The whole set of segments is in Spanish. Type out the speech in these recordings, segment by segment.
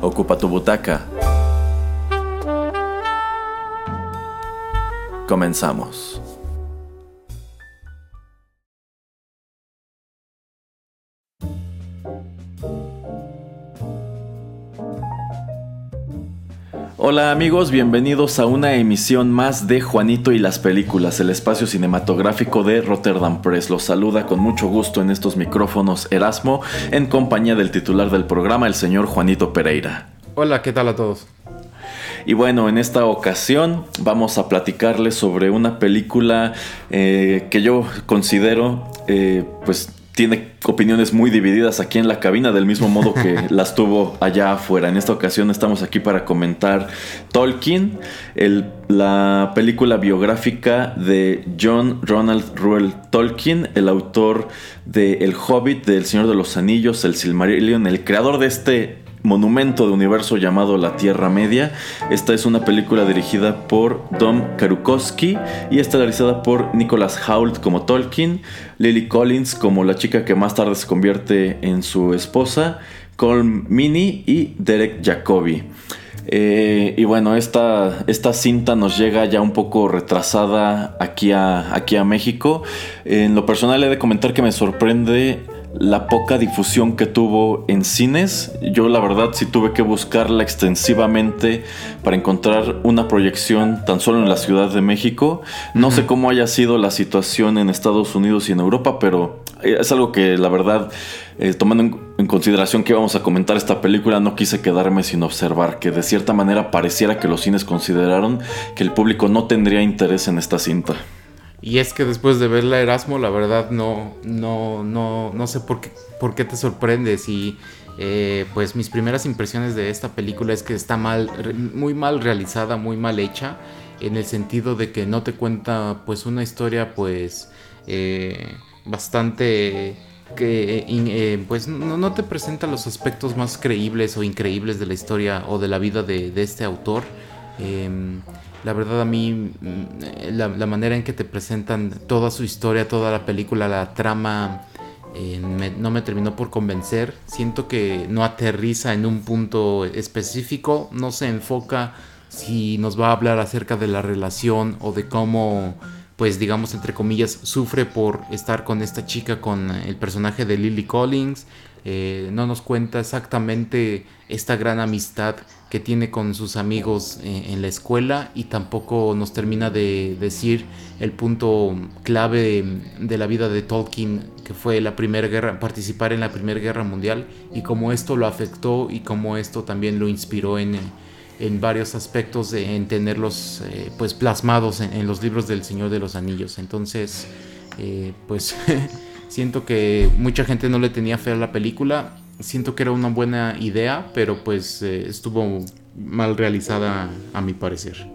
Ocupa tu butaca. Comenzamos. Hola amigos, bienvenidos a una emisión más de Juanito y las películas, el espacio cinematográfico de Rotterdam Press. Los saluda con mucho gusto en estos micrófonos Erasmo, en compañía del titular del programa, el señor Juanito Pereira. Hola, ¿qué tal a todos? Y bueno, en esta ocasión vamos a platicarles sobre una película eh, que yo considero eh, pues tiene opiniones muy divididas aquí en la cabina, del mismo modo que las tuvo allá afuera. En esta ocasión estamos aquí para comentar Tolkien, la película biográfica de John Ronald Reuel Tolkien, el autor de El Hobbit, del Señor de los Anillos, el Silmarillion, el creador de este monumento de universo llamado La Tierra Media. Esta es una película dirigida por Dom Karukowski y estelarizada por Nicholas Hoult como Tolkien, Lily Collins como la chica que más tarde se convierte en su esposa, Colm Mini y Derek Jacobi. Eh, y bueno, esta, esta, cinta nos llega ya un poco retrasada aquí a, aquí a México. En lo personal he de comentar que me sorprende la poca difusión que tuvo en cines. Yo la verdad sí tuve que buscarla extensivamente para encontrar una proyección tan solo en la Ciudad de México. No sé cómo haya sido la situación en Estados Unidos y en Europa, pero eh, es algo que la verdad, eh, tomando en consideración que íbamos a comentar esta película, no quise quedarme sin observar que de cierta manera pareciera que los cines consideraron que el público no tendría interés en esta cinta. Y es que después de verla Erasmo, la verdad no, no, no, no sé por qué, por qué te sorprendes. Y eh, pues mis primeras impresiones de esta película es que está mal, muy mal realizada, muy mal hecha. En el sentido de que no te cuenta pues una historia pues eh, bastante que eh, pues no, te presenta los aspectos más creíbles o increíbles de la historia o de la vida de, de este autor. Em, la verdad a mí mm, la, manera en que te presentan toda su historia, toda la película, la trama, eh, no me terminó por convencer. Siento que no aterriza en un punto específico, no se enfoca si nos va a hablar acerca de la relación o de cómo, pues digamos entre comillas, sufre por estar con esta chica, con el personaje de Lily Collins. Eh, no nos cuenta exactamente esta gran amistad que tiene con sus amigos eh, en la escuela y tampoco nos termina de decir el punto clave de, la vida de Tolkien que fue la primera guerra participar en la primera guerra mundial y cómo esto lo afectó y cómo esto también lo inspiró en, en varios aspectos en tenerlos eh, pues plasmados en, los libros del Señor de los Anillos. Entonces pues siento que mucha gente no le tenía fe a la película siento que era una buena idea, pero pues eh, estuvo mal realizada a mi parecer.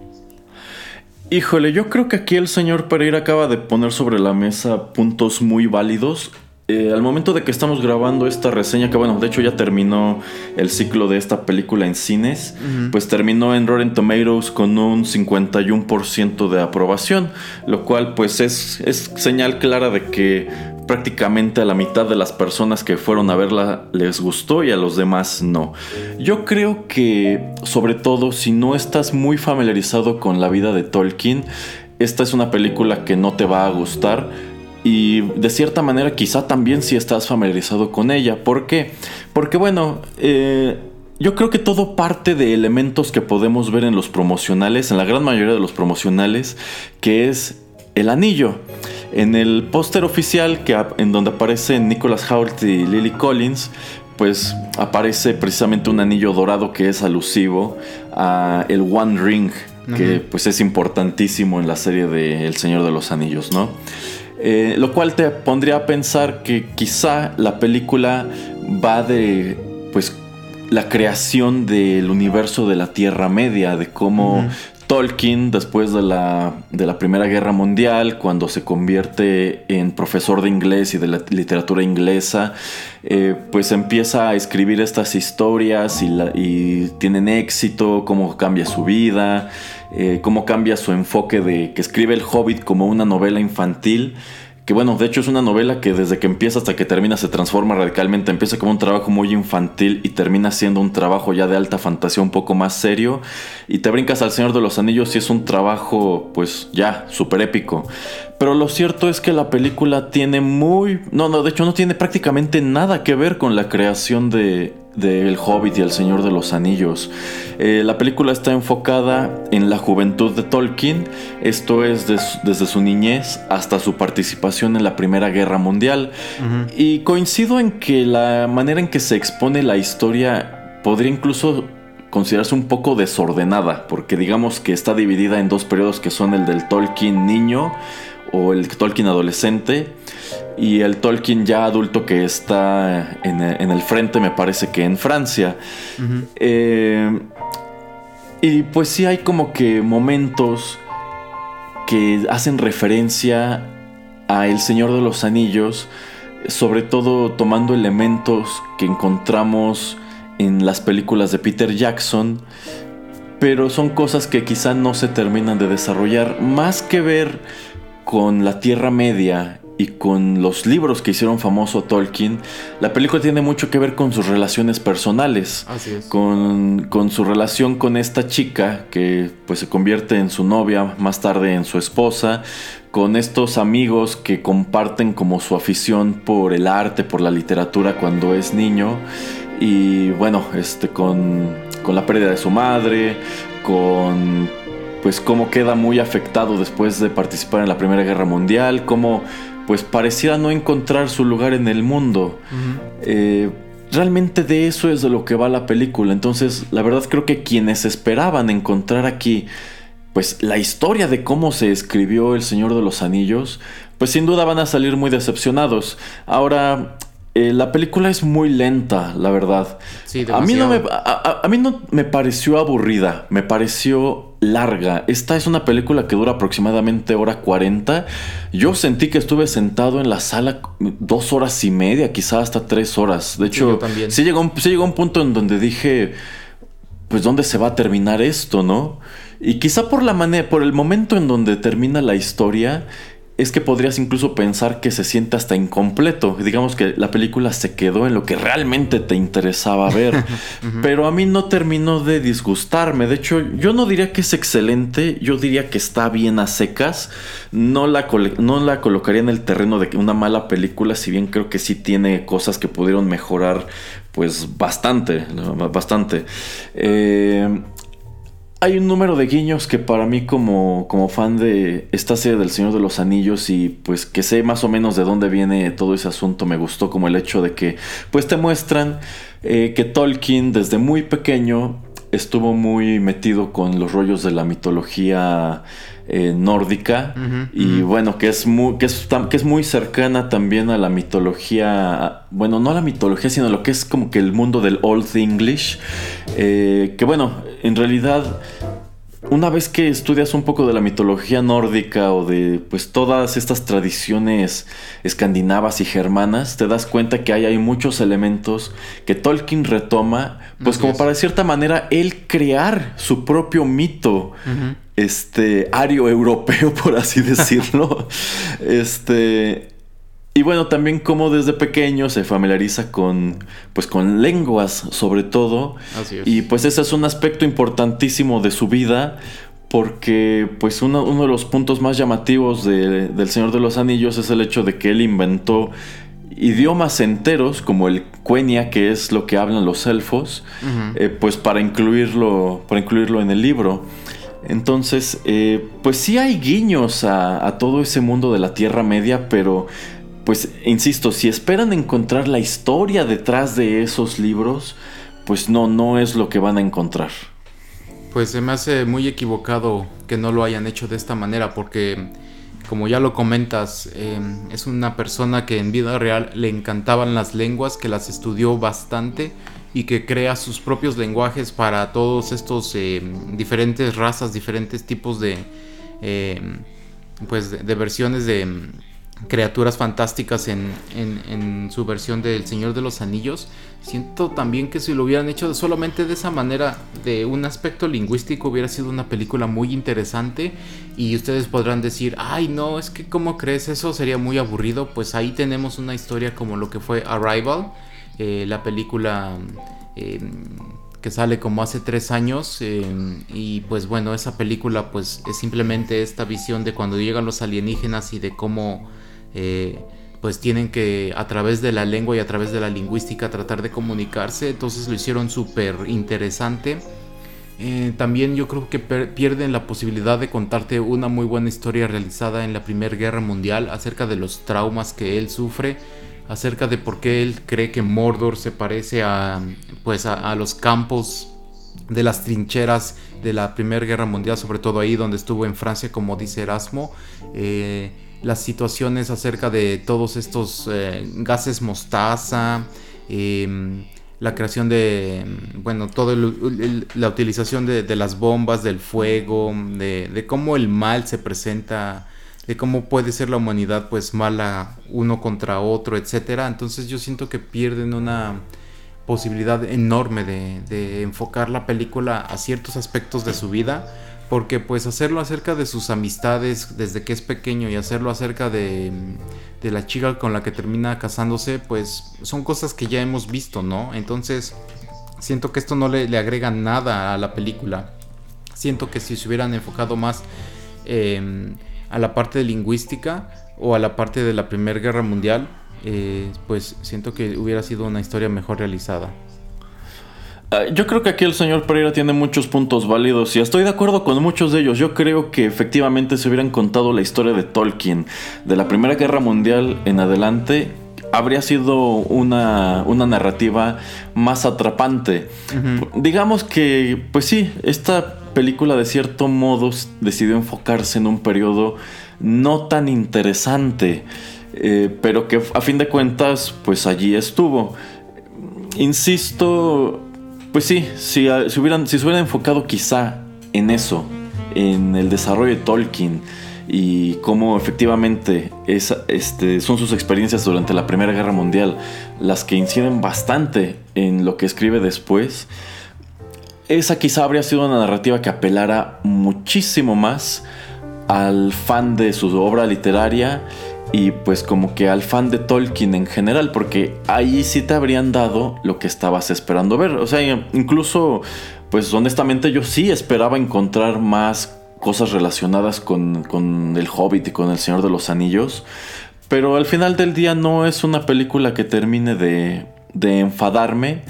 Híjole, yo creo que aquí el señor Pereira acaba de poner sobre la mesa puntos muy válidos. Eh, al momento de que estamos grabando esta reseña, que bueno, de hecho ya terminó el ciclo de esta película en cines, pues terminó en Rotten Tomatoes con un 51% de aprobación, lo cual pues es, es señal clara de que prácticamente a la mitad de las personas que fueron a verla les gustó y a los demás no. Yo creo que, sobre todo, si no estás muy familiarizado con la vida de Tolkien, esta es una película que no te va a gustar. Y de cierta manera quizá también si estás familiarizado con ella. ¿Por qué? Porque bueno, eh, yo creo que todo parte de elementos que podemos ver en los promocionales, en la gran mayoría de los promocionales, que es el anillo. En el póster oficial, que, en donde aparecen Nicholas Hoult y Lily Collins, pues aparece precisamente un anillo dorado que es alusivo a el One Ring que pues es importantísimo en la serie de El Señor de los Anillos, ¿no? Eh, lo cual te pondría a pensar que quizá la película va de pues la creación del universo de la Tierra Media, de cómo Tolkien, después de la, de la, Primera Guerra Mundial, cuando se convierte en profesor de inglés y de la literatura inglesa, eh, pues empieza a escribir estas historias y, tienen éxito, cómo cambia su vida. Eh, cómo cambia su enfoque de que escribe El Hobbit como una novela infantil. Que bueno, de hecho es una novela que desde que empieza hasta que termina se transforma radicalmente. Empieza como un trabajo muy infantil y termina siendo un trabajo ya de alta fantasía un poco más serio. Y te brincas al Señor de los Anillos y es un trabajo pues ya súper épico. Pero lo cierto es que la película tiene muy... No, no, de hecho no tiene prácticamente nada que ver con la creación de, de El Hobbit y El Señor de los Anillos. Eh, la película está enfocada en la juventud de Tolkien, esto es desde su niñez hasta su participación en la Primera Guerra Mundial. Y coincido en que la manera en que se expone la historia podría incluso considerarse un poco desordenada, porque digamos que está dividida en dos periodos que son el del Tolkien niño o el Tolkien adolescente y el Tolkien ya adulto que está en, el frente, me parece que en Francia. Eh, y pues sí hay como que momentos que hacen referencia a El Señor de los Anillos, sobre todo tomando elementos que encontramos en las películas de Peter Jackson, pero son cosas que quizá no se terminan de desarrollar, más que ver con la Tierra Media y con los libros que hicieron famoso Tolkien, la película tiene mucho que ver con sus relaciones personales. Así es. Con, con, su relación con esta chica que pues se convierte en su novia, más tarde en su esposa, con estos amigos que comparten como su afición por el arte, por la literatura cuando es niño. Y bueno, este, con, con la pérdida de su madre, con pues cómo queda muy afectado después de participar en la Primera Guerra Mundial, cómo pues pareciera no encontrar su lugar en el mundo. Eh, realmente de eso es de lo que va la película. Entonces, la verdad creo que quienes esperaban encontrar aquí, pues la historia de cómo se escribió El Señor de los Anillos, pues sin duda van a salir muy decepcionados. Ahora, eh, la película es muy lenta, la verdad. a, mí no me, a, mí no me pareció aburrida, me pareció larga. Esta es una película que dura aproximadamente hora 40. Yo sentí que estuve sentado en la sala dos horas y media, quizá hasta tres horas. De hecho, sí, llegó, sí llegó un punto en donde dije, pues ¿dónde se va a terminar esto, no? Y quizá por la manera, por el momento en donde termina la historia, es que podrías incluso pensar que se siente hasta incompleto. Digamos que la película se quedó en lo que realmente te interesaba ver. Pero a mí no terminó de disgustarme. De hecho, yo no diría que es excelente. Yo diría que está bien a secas. No la, no la colocaría en el terreno de una mala película. Si bien creo que sí tiene cosas que pudieron mejorar. Pues bastante. Bastante. Eh, hay un número de guiños que para mí como, como fan de esta serie del Señor de los Anillos y pues que sé más o menos de dónde viene todo ese asunto me gustó como el hecho de que pues te muestran eh, que Tolkien desde muy pequeño estuvo muy metido con los rollos de la mitología eh, nórdica. Y bueno que es muy que es, que es muy cercana también a la mitología bueno no a la mitología sino a lo que es como que el mundo del old english. Eh, que bueno en realidad una vez que estudias un poco de la mitología nórdica o de pues todas estas tradiciones escandinavas y germanas, te das cuenta que hay, hay muchos elementos que Tolkien retoma, pues como para de cierta manera él crear su propio mito este ario europeo, por así decirlo. este. Y bueno, también como desde pequeño se familiariza con, pues, con lenguas, sobre todo. Así es. Y pues ese es un aspecto importantísimo de su vida, porque pues uno, de los puntos más llamativos del Señor de los Anillos es el hecho de que él inventó idiomas enteros, como el Quenya, que es lo que hablan los elfos, eh, pues para incluirlo, para incluirlo en el libro. Entonces, eh, pues sí hay guiños a, todo ese mundo de la Tierra Media, pero pues insisto, si esperan encontrar la historia detrás de esos libros, pues no, no es lo que van a encontrar. pues se me hace muy equivocado que no lo hayan hecho de esta manera porque como ya lo comentas, em, es una persona que en vida real le encantaban las lenguas, que las estudió bastante y que crea sus propios lenguajes para todos estos em, diferentes razas, diferentes tipos de, em, pues de versiones de criaturas fantásticas en, en, su versión del Señor de los Anillos. Siento también que si lo hubieran hecho solamente de esa manera, de un aspecto lingüístico, hubiera sido una película muy interesante. Y ustedes podrán decir, ay no, es que ¿cómo crees eso? Sería muy aburrido. Pues ahí tenemos una historia como lo que fue Arrival, eh, la película... Eh, que sale como hace tres años em, y pues bueno esa película pues es simplemente esta visión de cuando llegan los alienígenas y de cómo eh, pues tienen que a través de la lengua y a través de la lingüística tratar de comunicarse, entonces lo hicieron súper interesante. Eh, también yo creo que pierden la posibilidad de contarte una muy buena historia realizada en la Primera Guerra Mundial acerca de los traumas que él sufre, acerca de por qué él cree que Mordor se parece a, pues a, los campos de las trincheras de la Primera Guerra Mundial, sobre todo ahí donde estuvo en Francia, como dice Erasmo. Eh, las situaciones acerca de todos estos eh, gases mostaza, em, la creación de, bueno, toda la utilización de, las bombas, del fuego, de, cómo el mal se presenta, de cómo puede ser la humanidad pues mala uno contra otro, etcétera. Entonces yo siento que pierden una posibilidad enorme de enfocar la película a ciertos aspectos de su vida porque pues hacerlo acerca de sus amistades desde que es pequeño y hacerlo acerca de, de, la chica con la que termina casándose, pues son cosas que ya hemos visto, ¿no? Entonces siento que esto no le, le agrega nada a la película. Siento que si se hubieran enfocado más em, a la parte lingüística o a la parte de la Primera Guerra Mundial, eh, pues siento que hubiera sido una historia mejor realizada. Ah, yo creo que aquí el señor Pereira tiene muchos puntos válidos y estoy de acuerdo con muchos de ellos. Yo creo que efectivamente se hubieran contado la historia de Tolkien de la Primera Guerra Mundial en adelante, habría sido una, narrativa más atrapante. Digamos que, pues sí, esta película de cierto modo decidió enfocarse en un periodo no tan interesante, eh, pero que a fin de cuentas, pues allí estuvo. Insisto, pues sí, si, ah, hubieran, si se hubieran enfocado quizá en eso, en el desarrollo de Tolkien y cómo efectivamente este, son sus experiencias durante la Primera Guerra Mundial las que inciden bastante en lo que escribe después, esa quizá habría sido una narrativa que apelara muchísimo más al fan de su obra literaria y pues como que al fan de Tolkien en general, porque ahí sí te habrían dado lo que estabas esperando ver. O sea, incluso, pues honestamente yo sí esperaba encontrar más cosas relacionadas con, con El Hobbit y con El Señor de los Anillos, pero al final del día no es una película que termine de, de enfadarme.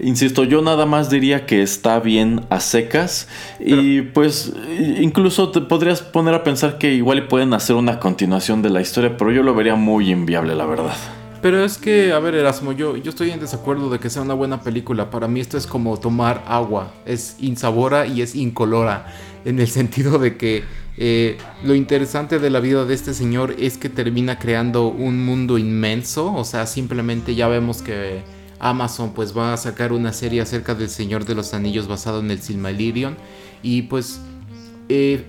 Insisto, yo nada más diría que está bien a secas. y pues incluso te podrías poner a pensar que igual pueden hacer una continuación de la historia, pero yo lo vería muy inviable, la verdad. Pero es que, a ver, Erasmo, yo, yo estoy en desacuerdo de que sea una buena película. Para mí esto es como tomar agua. Es insabora y es incolora. En el sentido de que eh, lo interesante de la vida de este señor es que termina creando un mundo inmenso, o sea, simplemente ya vemos que Amazon pues va a sacar una serie acerca del Señor de los Anillos basado en el Silmarillion y pues eh,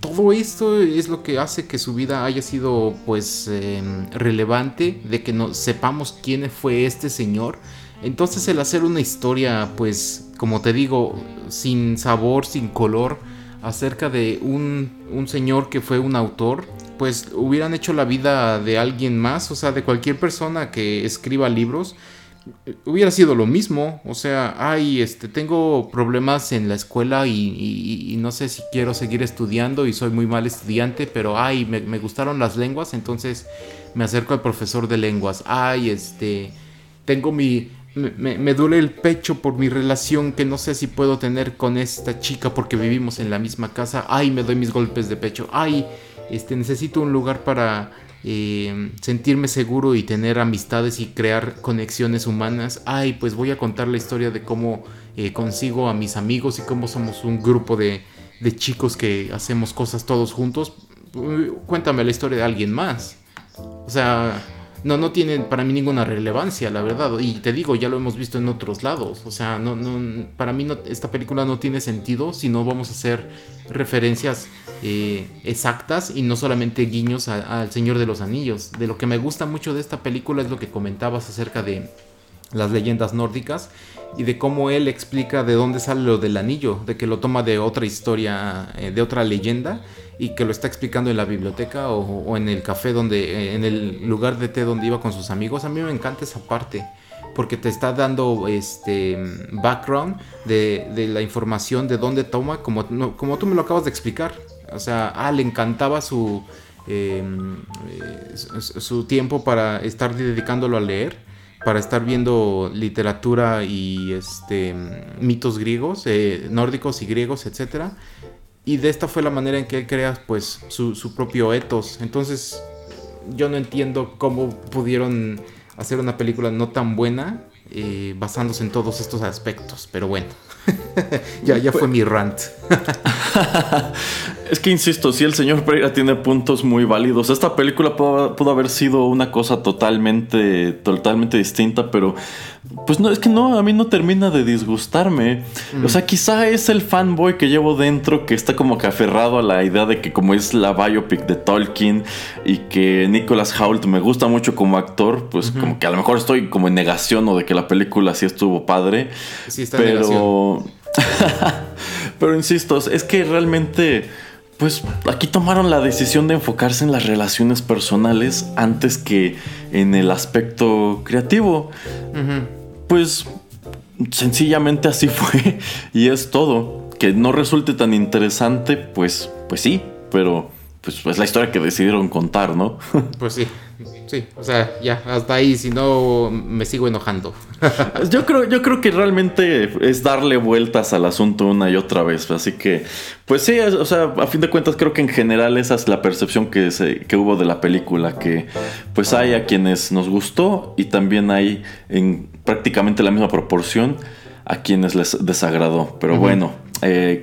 todo esto es lo que hace que su vida haya sido pues em, relevante, de que no sepamos quién fue este señor. Entonces el hacer una historia pues como te digo sin sabor, sin color, acerca de un, un señor que fue un autor, pues hubieran hecho la vida de alguien más, o sea, de cualquier persona que escriba libros, hubiera sido lo mismo. O sea, ay, este, tengo problemas en la escuela y, no sé si quiero seguir estudiando y soy muy mal estudiante, pero ay, me, me, gustaron las lenguas, entonces me acerco al profesor de lenguas. Ay, este, tengo mi, me, duele el pecho por mi relación que no sé si puedo tener con esta chica porque vivimos en la misma casa. Ay, me doy mis golpes de pecho. Ay, este, necesito un lugar para, eh, sentirme seguro y tener amistades y crear conexiones humanas. Ay, pues voy a contar la historia de cómo eh, consigo a mis amigos y cómo somos un grupo de, de chicos que hacemos cosas todos juntos. Cuéntame la historia de alguien más. O sea, no, no tiene para mí ninguna relevancia, la verdad. Y te digo, ya lo hemos visto en otros lados. O sea, no, no, para mí no, esta película no tiene sentido si no vamos a hacer referencias eh, exactas y no solamente guiños al Señor de los Anillos. De lo que me gusta mucho de esta película es lo que comentabas acerca de las leyendas nórdicas y de cómo él explica de dónde sale lo del anillo, de que lo toma de otra historia, eh, de otra leyenda y que lo está explicando en la biblioteca o, en el café donde, eh, en el lugar de té donde iba con sus amigos. A mí me encanta esa parte porque te está dando este background de, la información de dónde toma, como, como tú me lo acabas de explicar. O sea, ah, le encantaba su, em, eh, su tiempo para estar dedicándolo a leer, para estar viendo literatura y este, mitos griegos, eh, nórdicos y griegos, etcétera y de esta fue la manera en que él crea pues su, propio ethos. Entonces yo no entiendo cómo pudieron hacer una película no tan buena eh, basándose en todos estos aspectos, pero bueno. ya, ya fue mi rant. es que insisto, si el señor Pereira tiene puntos muy válidos. Esta película pudo, haber sido una cosa totalmente, totalmente distinta, pero pues no, es que no, a mí no termina de disgustarme. O sea, quizá es el fanboy que llevo dentro que está como que aferrado a la idea de que como es la biopic de Tolkien y que Nicholas Hoult me gusta mucho como actor, pues como que a lo mejor estoy como en negación o de que la película sí estuvo padre. Sí, está pero... pero insisto, es que realmente pues aquí tomaron la decisión de enfocarse en las relaciones personales antes que en el aspecto creativo. Pues sencillamente así fue y es todo. Que no resulte tan interesante, pues, pues sí, pero pues es la historia que decidieron contar, ¿no? pues sí. Sí, o sea, ya, hasta ahí, si no me sigo enojando. yo, creo, yo creo que realmente es darle vueltas al asunto una y otra vez. Así que, pues sí, o sea, a fin de cuentas creo que en general esa es la percepción que, se, que hubo de la película, que pues hay a quienes nos gustó y también hay en prácticamente la misma proporción a quienes les desagradó. Pero bueno, eh,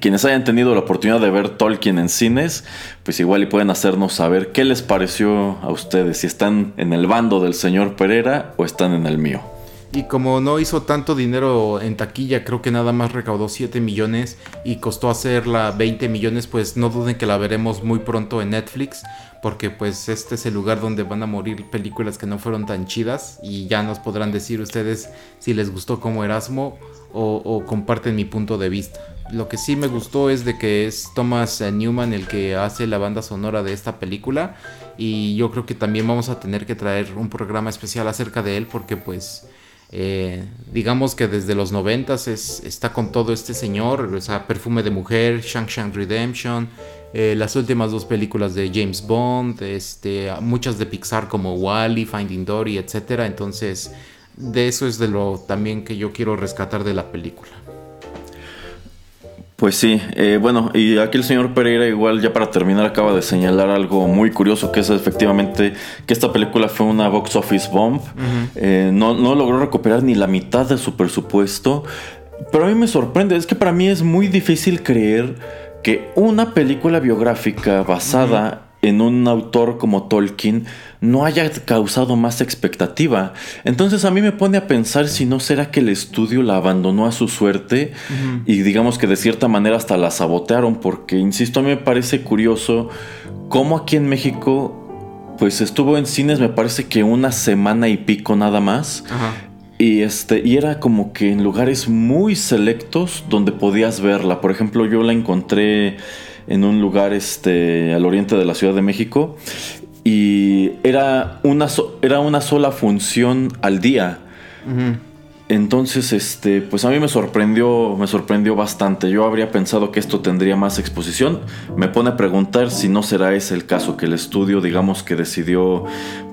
quienes hayan tenido la oportunidad de ver Tolkien en cines, pues igual y pueden hacernos saber qué les pareció a ustedes, si están en el bando del señor Pereira o están en el mío. Y como no hizo tanto dinero en taquilla, creo que nada más recaudó 7 millones y costó hacerla 20 millones, pues no duden que la veremos muy pronto en Netflix, porque pues este es el lugar donde van a morir películas que no fueron tan chidas y ya nos podrán decir ustedes si les gustó como Erasmo o, o comparten mi punto de vista. Lo que sí me gustó es de que es Thomas Newman el que hace la banda sonora de esta película y yo creo que también vamos a tener que traer un programa especial acerca de él porque pues eh, digamos que desde los noventas es, está con todo este señor, o sea, Perfume de Mujer, Shang Shang Redemption, eh, las últimas dos películas de James Bond, este, muchas de Pixar como Wally, Finding Dory, etc. Entonces, de eso es de lo también que yo quiero rescatar de la película. Pues sí, eh, bueno, y aquí el señor Pereira igual ya para terminar acaba de señalar algo muy curioso, que es efectivamente que esta película fue una box office bomb, eh, no, no logró recuperar ni la mitad de su presupuesto, pero a mí me sorprende, es que para mí es muy difícil creer que una película biográfica basada en un autor como Tolkien no haya causado más expectativa. Entonces a mí me pone a pensar si no será que el estudio la abandonó a su suerte y digamos que de cierta manera hasta la sabotearon porque, insisto, a mí me parece curioso cómo aquí en México pues estuvo en cines me parece que una semana y pico nada más. Y este, y era como que en lugares muy selectos donde podías verla. Por ejemplo, yo la encontré en un lugar este, al oriente de la Ciudad de México y era una, era una sola función al día. Entonces, este, pues a mí me sorprendió, me sorprendió bastante. Yo habría pensado que esto tendría más exposición. Me pone a preguntar si no será ese el caso, que el estudio, digamos, que decidió,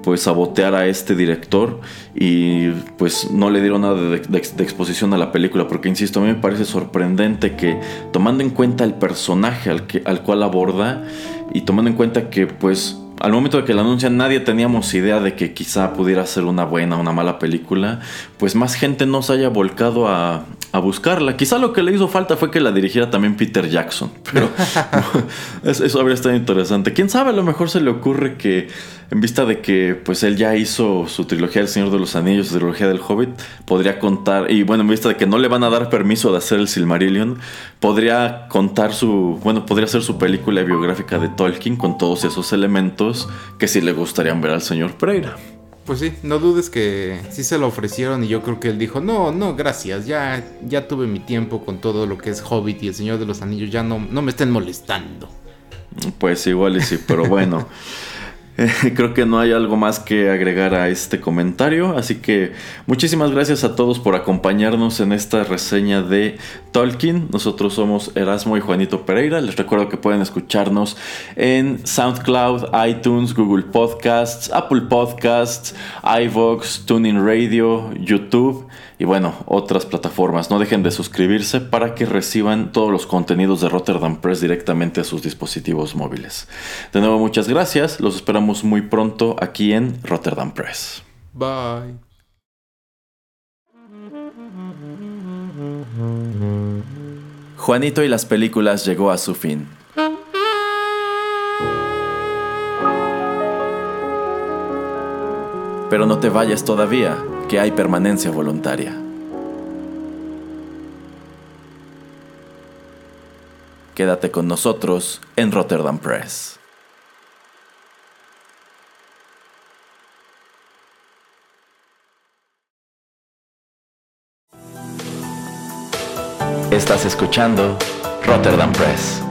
pues, sabotear a este director y, pues, no le dieron nada de, exposición a la película. Porque, insisto, a mí me parece sorprendente que, tomando en cuenta el personaje al, que, al cual aborda y tomando en cuenta que, pues, al momento de que la anuncian nadie teníamos idea de que quizá pudiera ser una buena o una mala película, pues más gente no se haya volcado a, a buscarla. Quizá lo que le hizo falta fue que la dirigiera también Peter Jackson, pero eso habría estado interesante. Quién sabe, a lo mejor se le ocurre que en vista de que pues él ya hizo su trilogía del Señor de los Anillos, su trilogía del Hobbit, podría contar, y bueno, en vista de que no le van a dar permiso de hacer el Silmarillion, podría contar su, bueno, podría ser su película biográfica de Tolkien con todos esos elementos que sí le gustarían ver al señor Pereira. Pues sí, no dudes que sí se lo ofrecieron y yo creo que él dijo, no, no, gracias, ya, ya tuve mi tiempo con todo lo que es Hobbit y el Señor de los Anillos, ya no, no me estén molestando. Pues igual y sí, pero bueno. creo que no hay algo más que agregar a este comentario, así que muchísimas gracias a todos por acompañarnos en esta reseña de Tolkien. Nosotros somos Erasmo y Juanito Pereira. Les recuerdo que pueden escucharnos en SoundCloud, iTunes, Google Podcasts, Apple Podcasts, iVoox, Tuning Radio, YouTube y bueno, otras plataformas. No dejen de suscribirse para que reciban todos los contenidos de Rotterdam Press directamente a sus dispositivos móviles. De nuevo, muchas gracias. Los esperamos muy pronto aquí en Rotterdam Press. Bye. Juanito y las películas llegó a su fin. Pero no te vayas todavía que hay permanencia voluntaria. Quédate con nosotros en Rotterdam Press. Estás escuchando Rotterdam Press.